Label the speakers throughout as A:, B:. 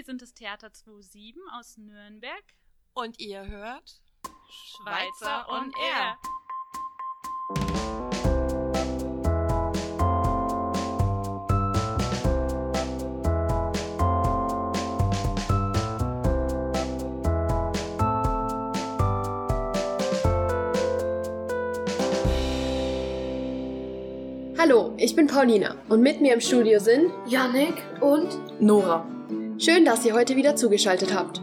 A: wir sind das Theater 27 aus Nürnberg.
B: Und ihr hört
A: Schweizer on Air.
C: Hallo, ich bin Paulina und mit mir im Studio sind
D: Yannick und
B: Nora.
C: Schön, dass ihr heute wieder zugeschaltet habt.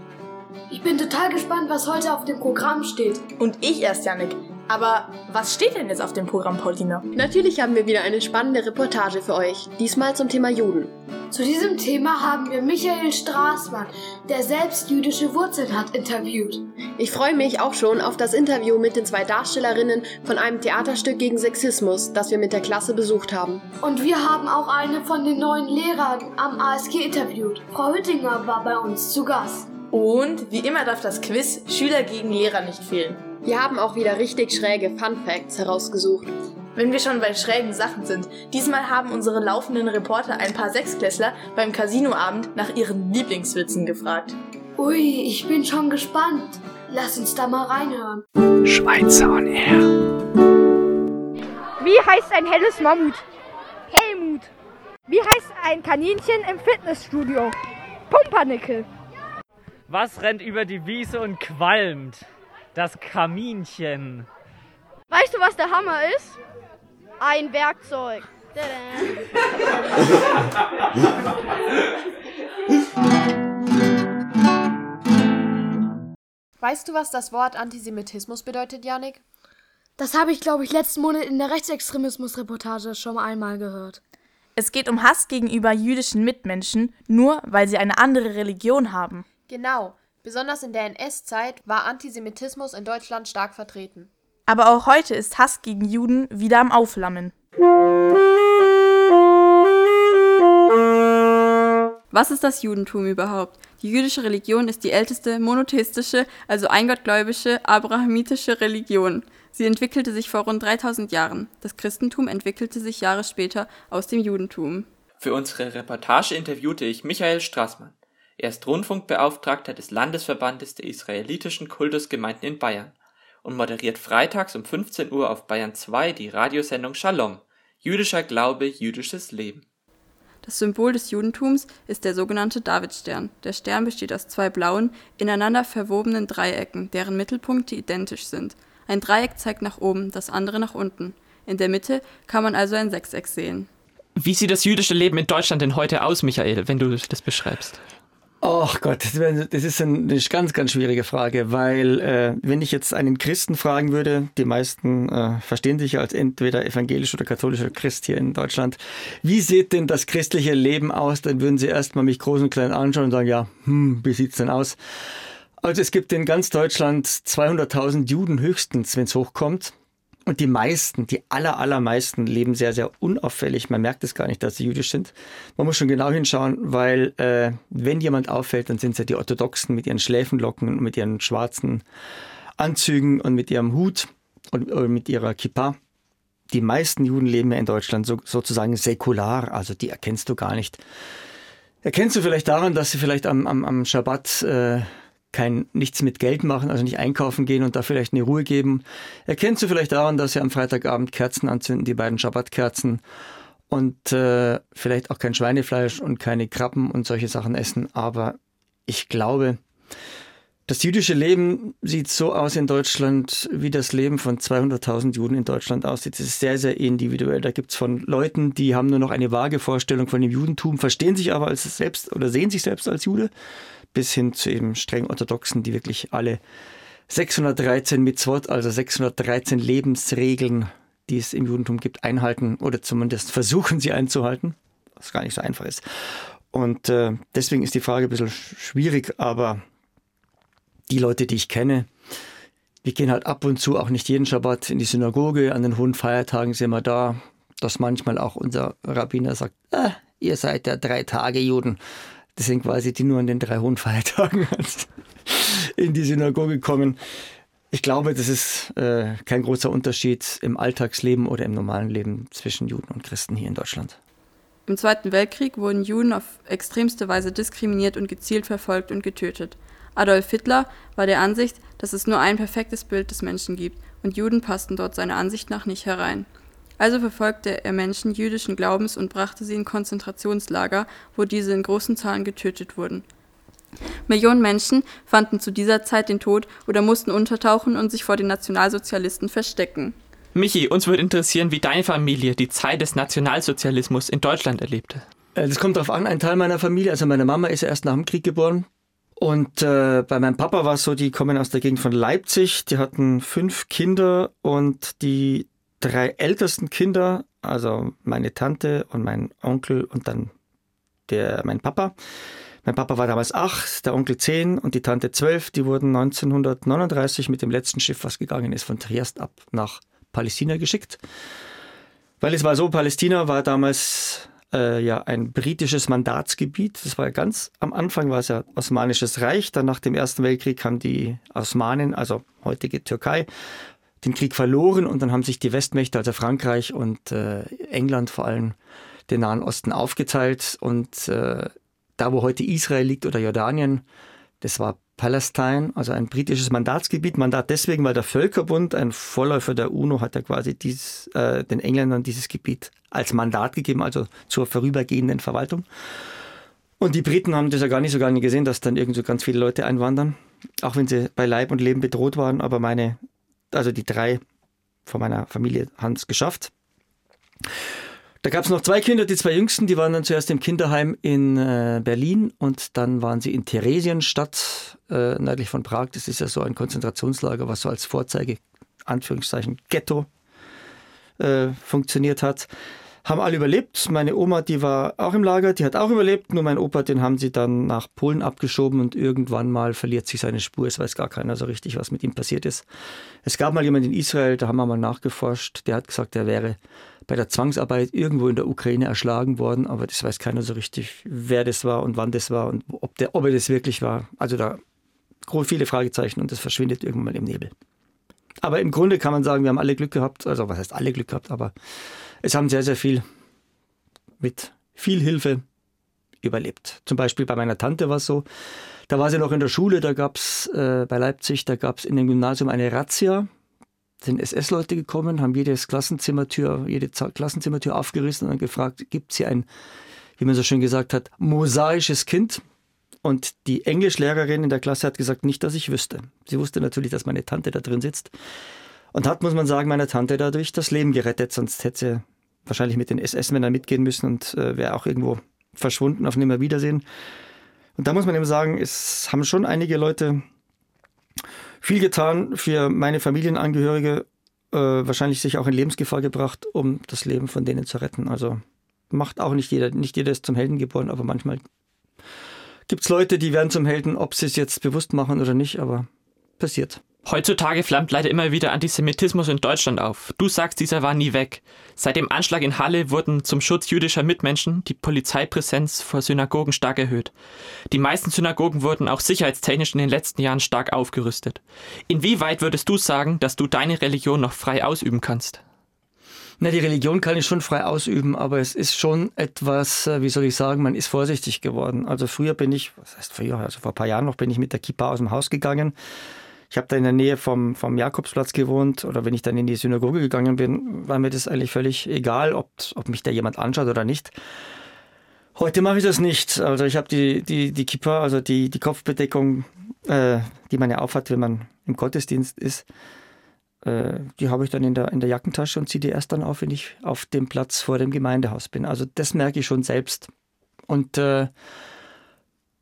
D: ich bin total gespannt, was heute auf dem Programm steht.
B: Und ich erst, Janik. Aber was steht denn jetzt auf dem Programm, Paulina?
C: Natürlich haben wir wieder eine spannende Reportage für euch, diesmal zum Thema Juden.
D: Zu diesem Thema haben wir Michael Straßmann, der selbst jüdische Wurzeln hat, interviewt.
C: Ich freue mich auch schon auf das Interview mit den zwei Darstellerinnen von einem Theaterstück gegen Sexismus, das wir mit der Klasse besucht haben.
D: Und wir haben auch eine von den neuen Lehrern am ASG interviewt. Frau Hüttinger war bei uns zu Gast.
B: Und wie immer darf das Quiz Schüler gegen Lehrer nicht fehlen.
C: Wir haben auch wieder richtig schräge Fun Facts herausgesucht.
B: Wenn wir schon bei schrägen Sachen sind, diesmal haben unsere laufenden Reporter ein paar Sechsklässler beim Casinoabend nach ihren Lieblingswitzen gefragt.
D: Ui, ich bin schon gespannt. Lass uns da mal reinhören.
E: Schweizer on Air.
F: Wie heißt ein helles Mammut? Helmut. Wie heißt ein Kaninchen im Fitnessstudio? Pumpernickel.
E: Was rennt über die Wiese und qualmt? Das Kaminchen.
F: Weißt du, was der Hammer ist? Ein Werkzeug.
C: Weißt du, was das Wort Antisemitismus bedeutet, Janik?
D: Das habe ich, glaube ich, letzten Monat in der Rechtsextremismus-Reportage schon einmal gehört.
B: Es geht um Hass gegenüber jüdischen Mitmenschen, nur weil sie eine andere Religion haben.
C: Genau. Besonders in der NS-Zeit war Antisemitismus in Deutschland stark vertreten.
B: Aber auch heute ist Hass gegen Juden wieder am Aufflammen.
G: Was ist das Judentum überhaupt? Die jüdische Religion ist die älteste monotheistische, also eingottgläubische, abrahamitische Religion. Sie entwickelte sich vor rund 3000 Jahren. Das Christentum entwickelte sich Jahre später aus dem Judentum.
H: Für unsere Reportage interviewte ich Michael Straßmann. Er ist Rundfunkbeauftragter des Landesverbandes der israelitischen Kultusgemeinden in Bayern und moderiert freitags um 15 Uhr auf Bayern 2 die Radiosendung Shalom. Jüdischer Glaube, jüdisches Leben.
G: Das Symbol des Judentums ist der sogenannte Davidstern. Der Stern besteht aus zwei blauen, ineinander verwobenen Dreiecken, deren Mittelpunkte identisch sind. Ein Dreieck zeigt nach oben, das andere nach unten. In der Mitte kann man also ein Sechseck sehen.
H: Wie sieht das jüdische Leben in Deutschland denn heute aus, Michael, wenn du das beschreibst?
I: Ach Gott, das ist eine ganz, ganz schwierige Frage, weil äh, wenn ich jetzt einen Christen fragen würde, die meisten äh, verstehen sich ja als entweder evangelisch oder katholischer Christ hier in Deutschland, wie sieht denn das christliche Leben aus? Dann würden sie erstmal mich groß und klein anschauen und sagen, ja, hm, wie sieht's denn aus? Also es gibt in ganz Deutschland 200.000 Juden höchstens, wenn es hochkommt. Und die meisten, die aller, allermeisten leben sehr, sehr unauffällig. Man merkt es gar nicht, dass sie jüdisch sind. Man muss schon genau hinschauen, weil äh, wenn jemand auffällt, dann sind es ja die Orthodoxen mit ihren Schläfenlocken und mit ihren schwarzen Anzügen und mit ihrem Hut und äh, mit ihrer Kippa. Die meisten Juden leben ja in Deutschland so, sozusagen säkular, also die erkennst du gar nicht. Erkennst du vielleicht daran, dass sie vielleicht am, am, am Schabbat äh, kein nichts mit Geld machen, also nicht einkaufen gehen und da vielleicht eine Ruhe geben. Erkennst du vielleicht daran, dass sie am Freitagabend Kerzen anzünden, die beiden Schabbatkerzen und äh, vielleicht auch kein Schweinefleisch und keine Krabben und solche Sachen essen. Aber ich glaube, das jüdische Leben sieht so aus in Deutschland, wie das Leben von 200.000 Juden in Deutschland aussieht. Es ist sehr, sehr individuell. Da gibt es von Leuten, die haben nur noch eine vage Vorstellung von dem Judentum, verstehen sich aber als selbst oder sehen sich selbst als Jude, bis hin zu eben streng orthodoxen, die wirklich alle 613 Mitzvot, also 613 Lebensregeln, die es im Judentum gibt, einhalten oder zumindest versuchen sie einzuhalten, was gar nicht so einfach ist. Und äh, deswegen ist die Frage ein bisschen schwierig, aber die Leute, die ich kenne, wir gehen halt ab und zu auch nicht jeden Schabbat in die Synagoge, an den hohen Feiertagen sind wir da, dass manchmal auch unser Rabbiner sagt, ah, ihr seid ja drei Tage Juden. Das sind quasi die nur an den drei hohen Feiertagen in die Synagoge kommen. Ich glaube, das ist äh, kein großer Unterschied im Alltagsleben oder im normalen Leben zwischen Juden und Christen hier in Deutschland.
G: Im Zweiten Weltkrieg wurden Juden auf extremste Weise diskriminiert und gezielt verfolgt und getötet. Adolf Hitler war der Ansicht, dass es nur ein perfektes Bild des Menschen gibt, und Juden passten dort seiner Ansicht nach nicht herein. Also verfolgte er Menschen jüdischen Glaubens und brachte sie in Konzentrationslager, wo diese in großen Zahlen getötet wurden. Millionen Menschen fanden zu dieser Zeit den Tod oder mussten untertauchen und sich vor den Nationalsozialisten verstecken.
H: Michi, uns würde interessieren, wie deine Familie die Zeit des Nationalsozialismus in Deutschland erlebte.
I: Äh, das kommt darauf an, ein Teil meiner Familie, also meine Mama ist erst nach dem Krieg geboren. Und äh, bei meinem Papa war es so, die kommen aus der Gegend von Leipzig, die hatten fünf Kinder und die drei ältesten Kinder, also meine Tante und mein Onkel und dann der, mein Papa, mein Papa war damals acht, der Onkel zehn und die Tante zwölf. Die wurden 1939 mit dem letzten Schiff, was gegangen ist, von Triest ab nach Palästina geschickt. Weil es war so, Palästina war damals äh, ja ein britisches Mandatsgebiet. Das war ja ganz am Anfang war es ja Osmanisches Reich. Dann nach dem Ersten Weltkrieg haben die Osmanen, also heutige Türkei, den Krieg verloren und dann haben sich die Westmächte, also Frankreich und äh, England vor allem, den Nahen Osten aufgeteilt und äh, da, wo heute Israel liegt oder Jordanien, das war Palestine, also ein britisches Mandatsgebiet. Mandat deswegen, weil der Völkerbund, ein Vorläufer der UNO, hat ja quasi dies, äh, den Engländern dieses Gebiet als Mandat gegeben, also zur vorübergehenden Verwaltung. Und die Briten haben das ja gar nicht so gar nicht gesehen, dass dann irgend so ganz viele Leute einwandern, auch wenn sie bei Leib und Leben bedroht waren. Aber meine, also die drei von meiner Familie haben es geschafft. Da gab es noch zwei Kinder, die zwei jüngsten, die waren dann zuerst im Kinderheim in äh, Berlin und dann waren sie in Theresienstadt, äh, nördlich von Prag. Das ist ja so ein Konzentrationslager, was so als Vorzeige, Anführungszeichen, Ghetto äh, funktioniert hat. Haben alle überlebt. Meine Oma, die war auch im Lager, die hat auch überlebt. Nur mein Opa, den haben sie dann nach Polen abgeschoben und irgendwann mal verliert sich seine Spur. Es weiß gar keiner so richtig, was mit ihm passiert ist. Es gab mal jemanden in Israel, da haben wir mal nachgeforscht, der hat gesagt, er wäre bei der Zwangsarbeit irgendwo in der Ukraine erschlagen worden, aber das weiß keiner so richtig, wer das war und wann das war und ob, der, ob er das wirklich war. Also da viele Fragezeichen und das verschwindet irgendwann mal im Nebel. Aber im Grunde kann man sagen, wir haben alle Glück gehabt, also was heißt alle Glück gehabt, aber es haben sehr, sehr viel mit viel Hilfe überlebt. Zum Beispiel bei meiner Tante war es so, da war sie noch in der Schule, da gab es äh, bei Leipzig, da gab es in dem Gymnasium eine Razzia sind SS-Leute gekommen, haben jedes Klassenzimmertür, jede Klassenzimmertür aufgerissen und gefragt, gibt es hier ein, wie man so schön gesagt hat, mosaisches Kind? Und die Englischlehrerin in der Klasse hat gesagt, nicht, dass ich wüsste. Sie wusste natürlich, dass meine Tante da drin sitzt. Und hat, muss man sagen, meiner Tante dadurch das Leben gerettet, sonst hätte sie wahrscheinlich mit den SS-Männern mitgehen müssen und äh, wäre auch irgendwo verschwunden auf Nimmerwiedersehen. Und da muss man eben sagen, es haben schon einige Leute viel getan für meine Familienangehörige, äh, wahrscheinlich sich auch in Lebensgefahr gebracht, um das Leben von denen zu retten. Also macht auch nicht jeder, nicht jeder ist zum Helden geboren, aber manchmal gibt es Leute, die werden zum Helden, ob sie es jetzt bewusst machen oder nicht, aber passiert.
H: Heutzutage flammt leider immer wieder Antisemitismus in Deutschland auf. Du sagst, dieser war nie weg. Seit dem Anschlag in Halle wurden zum Schutz jüdischer Mitmenschen die Polizeipräsenz vor Synagogen stark erhöht. Die meisten Synagogen wurden auch sicherheitstechnisch in den letzten Jahren stark aufgerüstet. Inwieweit würdest du sagen, dass du deine Religion noch frei ausüben kannst?
I: Na, die Religion kann ich schon frei ausüben, aber es ist schon etwas, äh, wie soll ich sagen, man ist vorsichtig geworden. Also früher bin ich, was heißt früher, also vor ein paar Jahren noch bin ich mit der Kippa aus dem Haus gegangen ich habe da in der Nähe vom, vom Jakobsplatz gewohnt oder wenn ich dann in die Synagoge gegangen bin, war mir das eigentlich völlig egal, ob, ob mich da jemand anschaut oder nicht. Heute mache ich das nicht. Also ich habe die, die, die Kippa, also die, die Kopfbedeckung, äh, die man ja aufhat, wenn man im Gottesdienst ist, äh, die habe ich dann in der, in der Jackentasche und ziehe die erst dann auf, wenn ich auf dem Platz vor dem Gemeindehaus bin. Also das merke ich schon selbst. Und äh,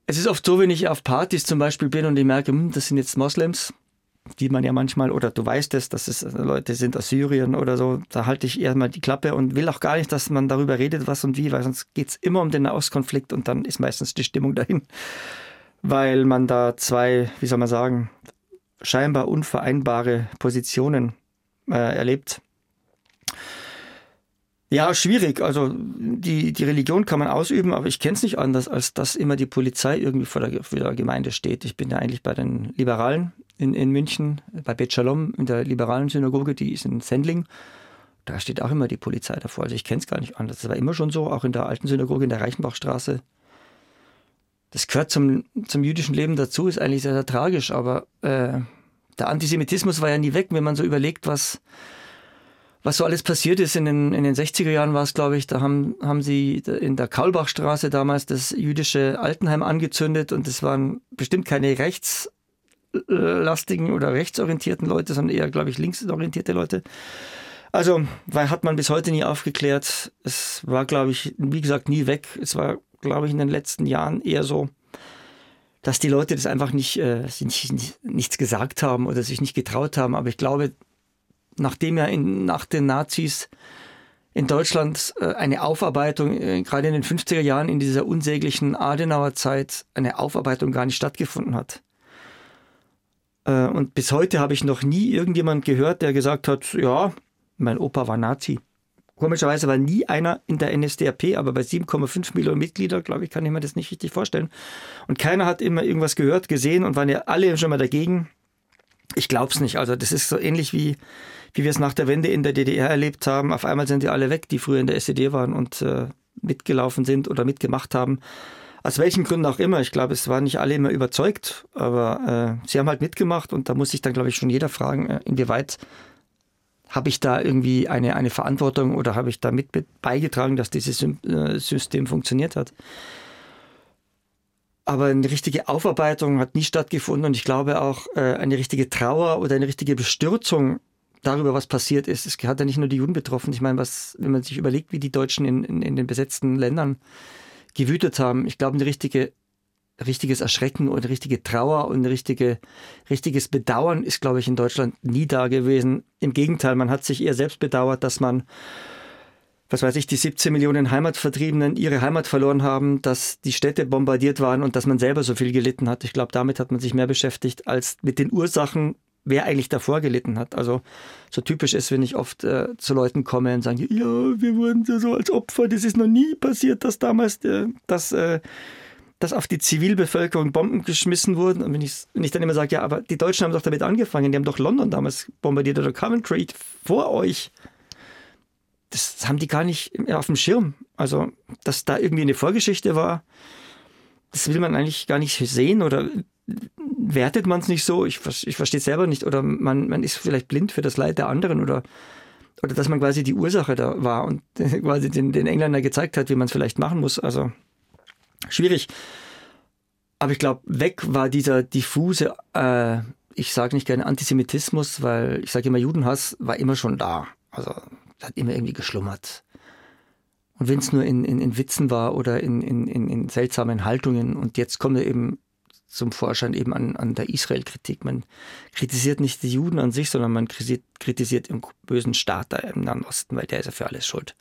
I: es ist oft so, wenn ich auf Partys zum Beispiel bin und ich merke, hm, das sind jetzt Moslems, die man ja manchmal, oder du weißt es, dass es Leute sind aus Syrien oder so, da halte ich eher mal die Klappe und will auch gar nicht, dass man darüber redet, was und wie, weil sonst geht es immer um den Nahostkonflikt und dann ist meistens die Stimmung dahin, weil man da zwei, wie soll man sagen, scheinbar unvereinbare Positionen äh, erlebt. Ja, schwierig. Also die, die Religion kann man ausüben, aber ich kenne es nicht anders, als dass immer die Polizei irgendwie vor der, vor der Gemeinde steht. Ich bin ja eigentlich bei den Liberalen in, in München, bei Bet Shalom, in der liberalen Synagoge, die ist in Sendling. da steht auch immer die Polizei davor. Also ich kenne es gar nicht anders. Das war immer schon so, auch in der alten Synagoge in der Reichenbachstraße. Das gehört zum, zum jüdischen Leben dazu, ist eigentlich sehr, sehr tragisch, aber äh, der Antisemitismus war ja nie weg, wenn man so überlegt, was, was so alles passiert ist. In den, in den 60er Jahren war es, glaube ich, da haben, haben sie in der Kaulbachstraße damals das jüdische Altenheim angezündet und es waren bestimmt keine rechtslastigen oder rechtsorientierten Leute, sondern eher, glaube ich, linksorientierte Leute. Also, weil hat man bis heute nie aufgeklärt. Es war, glaube ich, wie gesagt, nie weg. Es war, glaube ich, in den letzten Jahren eher so, dass die Leute das einfach nicht, äh, nicht, nicht, nichts gesagt haben oder sich nicht getraut haben. Aber ich glaube, nachdem ja in, nach den Nazis in Deutschland äh, eine Aufarbeitung, äh, gerade in den 50er Jahren in dieser unsäglichen Adenauer Zeit, eine Aufarbeitung gar nicht stattgefunden hat. Äh, und bis heute habe ich noch nie irgendjemand gehört, der gesagt hat, ja, mein Opa war Nazi. Komischerweise war nie einer in der NSDAP, aber bei 7,5 Millionen Mitgliedern, glaube ich, kann ich mir das nicht richtig vorstellen. Und keiner hat immer irgendwas gehört, gesehen und waren ja alle schon mal dagegen. Ich glaube es nicht. Also das ist so ähnlich wie, wie wir es nach der Wende in der DDR erlebt haben. Auf einmal sind die alle weg, die früher in der SED waren und äh, mitgelaufen sind oder mitgemacht haben. Aus welchen Gründen auch immer. Ich glaube, es waren nicht alle immer überzeugt, aber äh, sie haben halt mitgemacht und da muss sich dann, glaube ich, schon jeder fragen, äh, inwieweit habe ich da irgendwie eine, eine Verantwortung oder habe ich da mit beigetragen, dass dieses äh, System funktioniert hat? Aber eine richtige Aufarbeitung hat nie stattgefunden und ich glaube auch äh, eine richtige Trauer oder eine richtige Bestürzung darüber, was passiert ist. Es hat ja nicht nur die Juden betroffen. Ich meine, was, wenn man sich überlegt, wie die Deutschen in, in, in den besetzten Ländern gewütet haben, ich glaube, eine richtige richtiges Erschrecken und richtige Trauer und richtige, richtiges Bedauern ist, glaube ich, in Deutschland nie da gewesen. Im Gegenteil, man hat sich eher selbst bedauert, dass man, was weiß ich, die 17 Millionen Heimatvertriebenen ihre Heimat verloren haben, dass die Städte bombardiert waren und dass man selber so viel gelitten hat. Ich glaube, damit hat man sich mehr beschäftigt als mit den Ursachen, wer eigentlich davor gelitten hat. Also so typisch ist, wenn ich oft äh, zu Leuten komme und sage, ja, wir wurden so als Opfer, das ist noch nie passiert, dass damals äh, das... Äh, dass auf die Zivilbevölkerung Bomben geschmissen wurden. Und wenn ich, wenn ich dann immer sage, ja, aber die Deutschen haben doch damit angefangen, die haben doch London damals bombardiert oder Coventry vor euch. Das haben die gar nicht auf dem Schirm. Also, dass da irgendwie eine Vorgeschichte war, das will man eigentlich gar nicht sehen oder wertet man es nicht so. Ich, ich verstehe es selber nicht. Oder man, man ist vielleicht blind für das Leid der anderen oder, oder dass man quasi die Ursache da war und quasi den, den Engländern gezeigt hat, wie man es vielleicht machen muss. Also, schwierig. Aber ich glaube, weg war dieser diffuse, äh, ich sage nicht gerne Antisemitismus, weil ich sage immer, Judenhass war immer schon da. Also hat immer irgendwie geschlummert. Und wenn es nur in, in, in Witzen war oder in, in, in seltsamen Haltungen und jetzt kommt er eben zum Vorschein eben an, an der Israel-Kritik. Man kritisiert nicht die Juden an sich, sondern man kritisiert, kritisiert den bösen Staat da im Nahen Osten, weil der ist ja für alles schuld.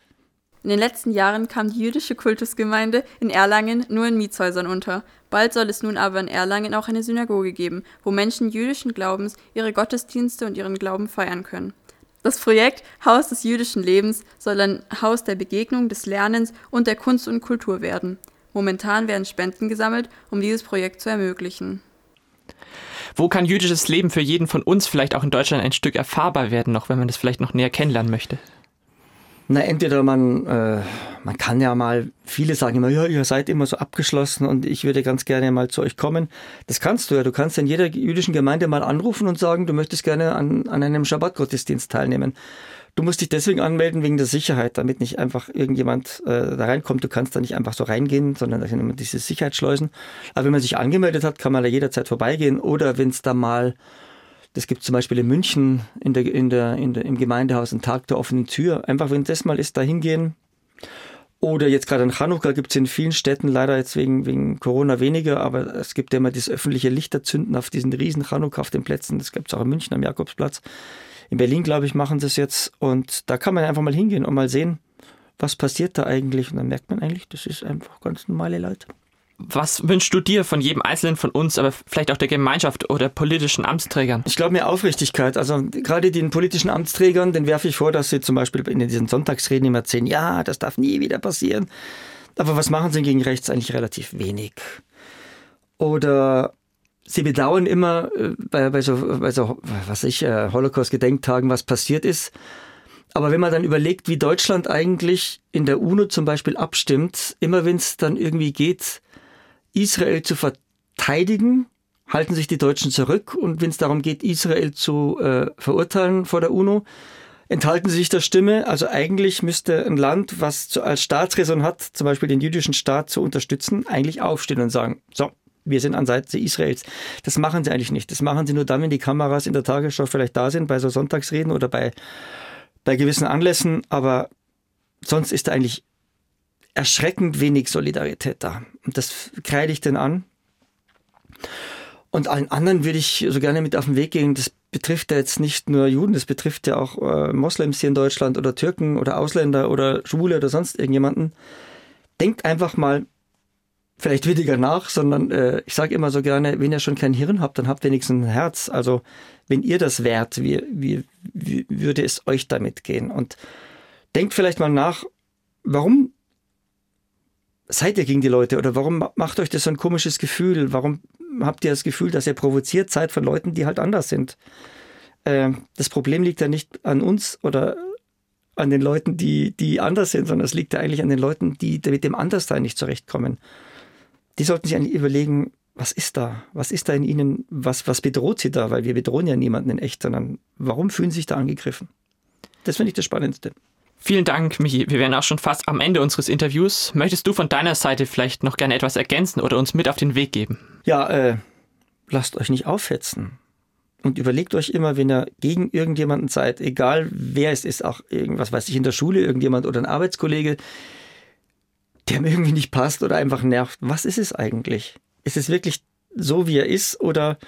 G: In den letzten Jahren kam die jüdische Kultusgemeinde in Erlangen nur in Mietshäusern unter. Bald soll es nun aber in Erlangen auch eine Synagoge geben, wo Menschen jüdischen Glaubens ihre Gottesdienste und ihren Glauben feiern können. Das Projekt Haus des jüdischen Lebens soll ein Haus der Begegnung, des Lernens und der Kunst und Kultur werden. Momentan werden Spenden gesammelt, um dieses Projekt zu ermöglichen.
J: Wo kann jüdisches Leben für jeden von uns vielleicht auch in Deutschland ein Stück erfahrbar werden, noch wenn man das vielleicht noch näher kennenlernen möchte?
I: Na, entweder man, äh, man kann ja mal, viele sagen immer, ja, ihr seid immer so abgeschlossen und ich würde ganz gerne mal zu euch kommen. Das kannst du ja. Du kannst in jeder jüdischen Gemeinde mal anrufen und sagen, du möchtest gerne an, an einem Schabbat-Gottesdienst teilnehmen. Du musst dich deswegen anmelden wegen der Sicherheit, damit nicht einfach irgendjemand äh, da reinkommt. Du kannst da nicht einfach so reingehen, sondern da sind immer diese Sicherheitsschleusen. Aber wenn man sich angemeldet hat, kann man da jederzeit vorbeigehen. Oder wenn es da mal das gibt zum Beispiel in München in der, in der, in der, im Gemeindehaus einen Tag der offenen Tür. Einfach, wenn das mal ist, da hingehen. Oder jetzt gerade in Chanukka gibt es in vielen Städten, leider jetzt wegen, wegen Corona weniger, aber es gibt ja immer das öffentliche Lichterzünden auf diesen riesen Chanukka auf den Plätzen. Das gibt es auch in München am Jakobsplatz. In Berlin, glaube ich, machen sie es jetzt. Und da kann man einfach mal hingehen und mal sehen, was passiert da eigentlich. Und dann merkt man eigentlich, das ist einfach ganz normale Leute.
J: Was wünschst du dir von jedem Einzelnen von uns, aber vielleicht auch der Gemeinschaft oder politischen Amtsträgern?
I: Ich glaube mir Aufrichtigkeit. Also gerade den politischen Amtsträgern, den werfe ich vor, dass sie zum Beispiel in diesen Sonntagsreden immer erzählen, ja, das darf nie wieder passieren. Aber was machen sie gegen rechts eigentlich relativ wenig? Oder sie bedauern immer äh, bei, bei, so, bei so, was ich, äh, Holocaust-Gedenktagen, was passiert ist. Aber wenn man dann überlegt, wie Deutschland eigentlich in der UNO zum Beispiel abstimmt, immer wenn es dann irgendwie geht, Israel zu verteidigen, halten sich die Deutschen zurück. Und wenn es darum geht, Israel zu äh, verurteilen vor der UNO, enthalten sie sich der Stimme. Also eigentlich müsste ein Land, was zu, als Staatsräson hat, zum Beispiel den jüdischen Staat zu unterstützen, eigentlich aufstehen und sagen, so, wir sind an Seite Israels. Das machen sie eigentlich nicht. Das machen sie nur dann, wenn die Kameras in der Tagesschau vielleicht da sind, bei so Sonntagsreden oder bei, bei gewissen Anlässen. Aber sonst ist da eigentlich erschreckend wenig Solidarität da. Und das kreide ich denn an. Und allen anderen würde ich so gerne mit auf den Weg gehen. Das betrifft ja jetzt nicht nur Juden, das betrifft ja auch äh, Moslems hier in Deutschland oder Türken oder Ausländer oder Schwule oder sonst irgendjemanden. Denkt einfach mal vielleicht weniger nach, sondern äh, ich sage immer so gerne, wenn ihr schon kein Hirn habt, dann habt wenigstens ein Herz. Also wenn ihr das wärt, wie, wie, wie würde es euch damit gehen? Und denkt vielleicht mal nach, warum seid ihr gegen die Leute oder warum macht euch das so ein komisches Gefühl? Warum habt ihr das Gefühl, dass ihr provoziert seid von Leuten, die halt anders sind? Äh, das Problem liegt ja nicht an uns oder an den Leuten, die, die anders sind, sondern es liegt ja eigentlich an den Leuten, die mit dem Anderssein nicht zurechtkommen. Die sollten sich eigentlich überlegen, was ist da? Was ist da in ihnen? Was, was bedroht sie da? Weil wir bedrohen ja niemanden in echt, sondern warum fühlen sie sich da angegriffen? Das finde ich das Spannendste.
J: Vielen Dank, Michi. Wir wären auch schon fast am Ende unseres Interviews. Möchtest du von deiner Seite vielleicht noch gerne etwas ergänzen oder uns mit auf den Weg geben?
I: Ja, äh, lasst euch nicht aufhetzen. Und überlegt euch immer, wenn ihr gegen irgendjemanden seid, egal wer es ist, auch irgendwas weiß ich in der Schule, irgendjemand oder ein Arbeitskollege, der mir irgendwie nicht passt oder einfach nervt. Was ist es eigentlich? Ist es wirklich so, wie er ist oder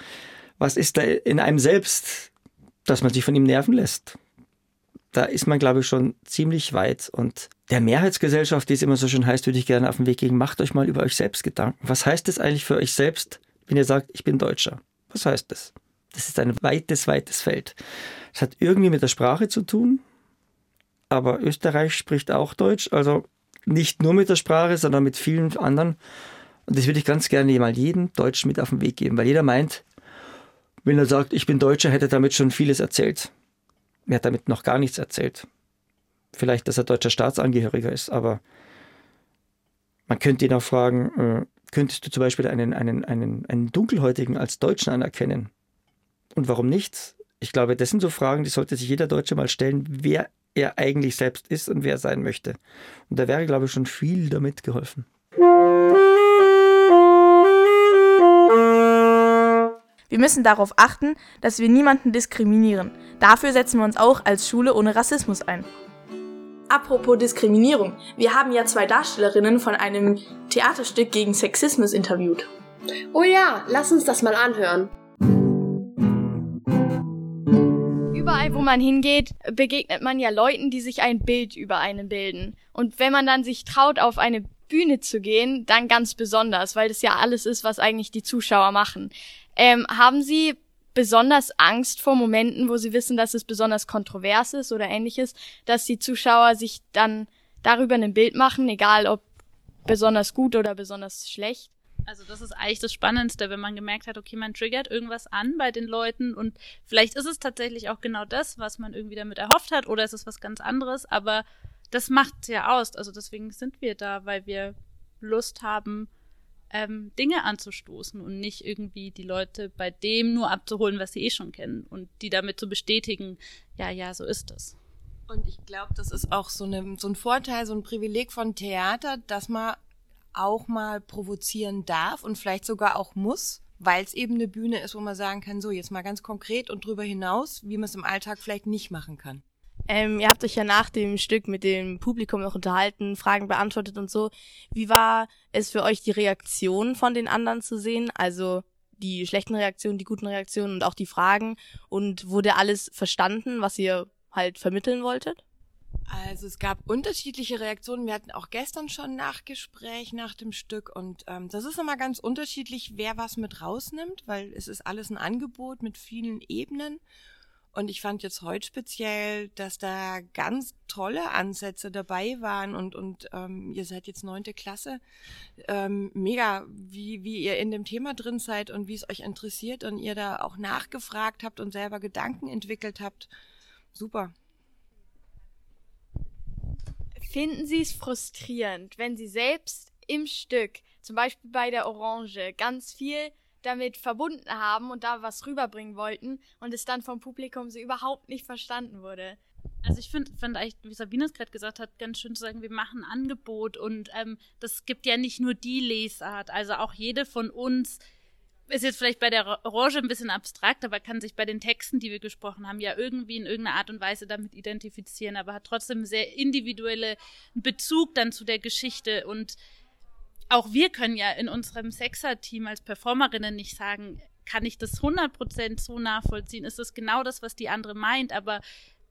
I: was ist da in einem selbst, dass man sich von ihm nerven lässt? da ist man, glaube ich, schon ziemlich weit. Und der Mehrheitsgesellschaft, wie es immer so schön heißt, würde ich gerne auf den Weg gehen. Macht euch mal über euch selbst Gedanken. Was heißt es eigentlich für euch selbst, wenn ihr sagt, ich bin Deutscher? Was heißt das? Das ist ein weites, weites Feld. Es hat irgendwie mit der Sprache zu tun, aber Österreich spricht auch Deutsch, also nicht nur mit der Sprache, sondern mit vielen anderen. Und das würde ich ganz gerne mal jedem Deutschen mit auf den Weg geben, weil jeder meint, wenn er sagt, ich bin Deutscher, hätte er damit schon vieles erzählt. Mir hat damit noch gar nichts erzählt. Vielleicht, dass er deutscher Staatsangehöriger ist, aber man könnte ihn auch fragen, äh, könntest du zum Beispiel einen, einen, einen, einen Dunkelhäutigen als Deutschen anerkennen? Und warum nicht? Ich glaube, das sind so Fragen, die sollte sich jeder Deutsche mal stellen, wer er eigentlich selbst ist und wer er sein möchte. Und da wäre, glaube ich, schon viel damit geholfen.
B: Wir müssen darauf achten, dass wir niemanden diskriminieren. Dafür setzen wir uns auch als Schule ohne Rassismus ein. Apropos Diskriminierung. Wir haben ja zwei Darstellerinnen von einem Theaterstück gegen Sexismus interviewt.
C: Oh ja, lass uns das mal anhören.
K: Überall, wo man hingeht, begegnet man ja Leuten, die sich ein Bild über einen bilden. Und wenn man dann sich traut, auf eine Bühne zu gehen, dann ganz besonders, weil das ja alles ist, was eigentlich die Zuschauer machen. Ähm, haben Sie besonders Angst vor Momenten, wo Sie wissen, dass es besonders kontrovers ist oder ähnliches, dass die Zuschauer sich dann darüber ein Bild machen, egal ob besonders gut oder besonders schlecht?
A: Also das ist eigentlich das Spannendste, wenn man gemerkt hat, okay, man triggert irgendwas an bei den Leuten und vielleicht ist es tatsächlich auch genau das, was man irgendwie damit erhofft hat oder es ist was ganz anderes, aber das macht ja aus. Also deswegen sind wir da, weil wir Lust haben, ähm, Dinge anzustoßen und nicht irgendwie die Leute bei dem nur abzuholen, was sie eh schon kennen und die damit zu bestätigen, ja, ja, so ist es.
L: Und ich glaube, das ist auch so, eine, so ein Vorteil, so ein Privileg von Theater, dass man auch mal provozieren darf und vielleicht sogar auch muss, weil es eben eine Bühne ist, wo man sagen kann, so jetzt mal ganz konkret und drüber hinaus, wie man es im Alltag vielleicht nicht machen kann.
M: Ähm, ihr habt euch ja nach dem Stück mit dem Publikum noch unterhalten, Fragen beantwortet und so. Wie war es für euch, die Reaktionen von den anderen zu sehen? Also die schlechten Reaktionen, die guten Reaktionen und auch die Fragen. Und wurde alles verstanden, was ihr halt vermitteln wolltet?
L: Also es gab unterschiedliche Reaktionen. Wir hatten auch gestern schon Nachgespräch nach dem Stück und ähm, das ist immer ganz unterschiedlich, wer was mit rausnimmt, weil es ist alles ein Angebot mit vielen Ebenen. Und ich fand jetzt heute speziell, dass da ganz tolle Ansätze dabei waren und, und ähm, ihr seid jetzt neunte Klasse. Ähm, mega, wie, wie ihr in dem Thema drin seid und wie es euch interessiert und ihr da auch nachgefragt habt und selber Gedanken entwickelt habt. Super.
K: Finden Sie es frustrierend, wenn Sie selbst im Stück, zum Beispiel bei der Orange, ganz viel damit verbunden haben und da was rüberbringen wollten und es dann vom Publikum so überhaupt nicht verstanden wurde?
A: Also ich finde, find eigentlich, wie Sabine es gerade gesagt hat, ganz schön zu sagen, wir machen Angebot und ähm, das gibt ja nicht nur die Lesart, also auch jede von uns ist jetzt vielleicht bei der Orange ein bisschen abstrakt, aber kann sich bei den Texten, die wir gesprochen haben, ja irgendwie in irgendeiner Art und Weise damit identifizieren, aber hat trotzdem sehr individuelle Bezug dann zu der Geschichte und auch wir können ja in unserem Sexer-Team als Performerinnen nicht sagen, kann ich das 100% so nachvollziehen? Ist das genau das, was die andere meint? Aber